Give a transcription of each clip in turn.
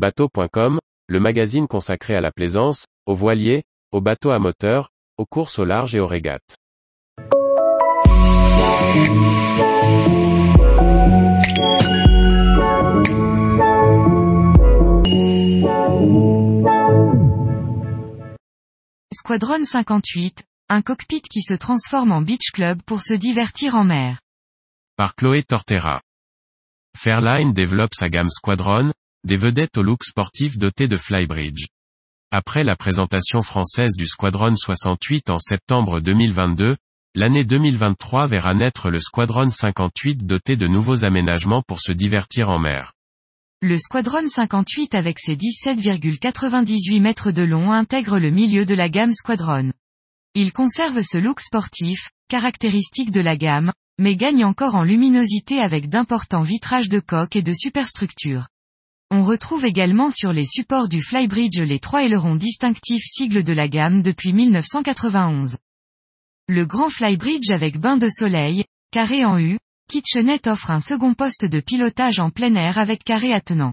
Bateau.com, le magazine consacré à la plaisance, aux voiliers, aux bateaux à moteur, aux courses au large et aux régates. Squadron 58, un cockpit qui se transforme en beach club pour se divertir en mer. Par Chloé Tortera. Fairline développe sa gamme Squadron, des vedettes au look sportif dotées de flybridge. Après la présentation française du Squadron 68 en septembre 2022, l'année 2023 verra naître le Squadron 58 doté de nouveaux aménagements pour se divertir en mer. Le Squadron 58 avec ses 17,98 mètres de long intègre le milieu de la gamme Squadron. Il conserve ce look sportif, caractéristique de la gamme, mais gagne encore en luminosité avec d'importants vitrages de coque et de superstructures. On retrouve également sur les supports du Flybridge les trois ailerons distinctifs sigles de la gamme depuis 1991. Le grand Flybridge avec bain de soleil, carré en U, Kitchenette offre un second poste de pilotage en plein air avec carré attenant.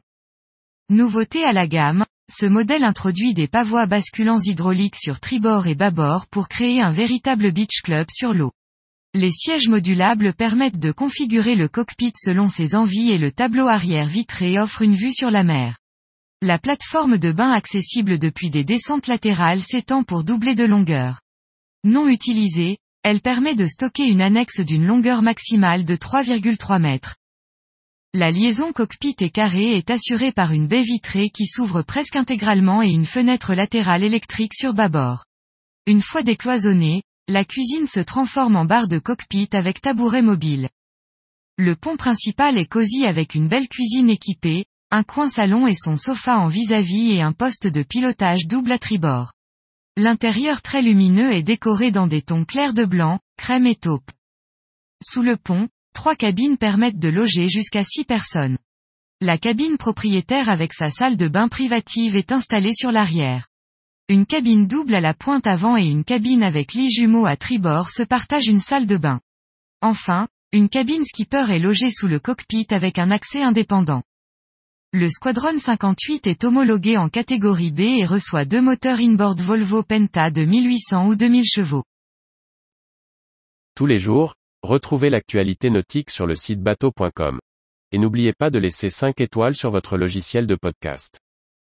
Nouveauté à la gamme, ce modèle introduit des pavois basculants hydrauliques sur tribord et bâbord pour créer un véritable beach club sur l'eau. Les sièges modulables permettent de configurer le cockpit selon ses envies et le tableau arrière vitré offre une vue sur la mer. La plateforme de bain accessible depuis des descentes latérales s'étend pour doubler de longueur. Non utilisée, elle permet de stocker une annexe d'une longueur maximale de 3,3 mètres. La liaison cockpit et carré est assurée par une baie vitrée qui s'ouvre presque intégralement et une fenêtre latérale électrique sur bâbord. Une fois décloisonnée, la cuisine se transforme en barre de cockpit avec tabouret mobile. Le pont principal est cosy avec une belle cuisine équipée, un coin salon et son sofa en vis-à-vis et un poste de pilotage double à tribord. L'intérieur très lumineux est décoré dans des tons clairs de blanc, crème et taupe. Sous le pont, trois cabines permettent de loger jusqu'à six personnes. La cabine propriétaire avec sa salle de bain privative est installée sur l'arrière. Une cabine double à la pointe avant et une cabine avec lit jumeau à tribord se partagent une salle de bain. Enfin, une cabine skipper est logée sous le cockpit avec un accès indépendant. Le Squadron 58 est homologué en catégorie B et reçoit deux moteurs inboard Volvo Penta de 1800 ou 2000 chevaux. Tous les jours, retrouvez l'actualité nautique sur le site bateau.com. Et n'oubliez pas de laisser 5 étoiles sur votre logiciel de podcast.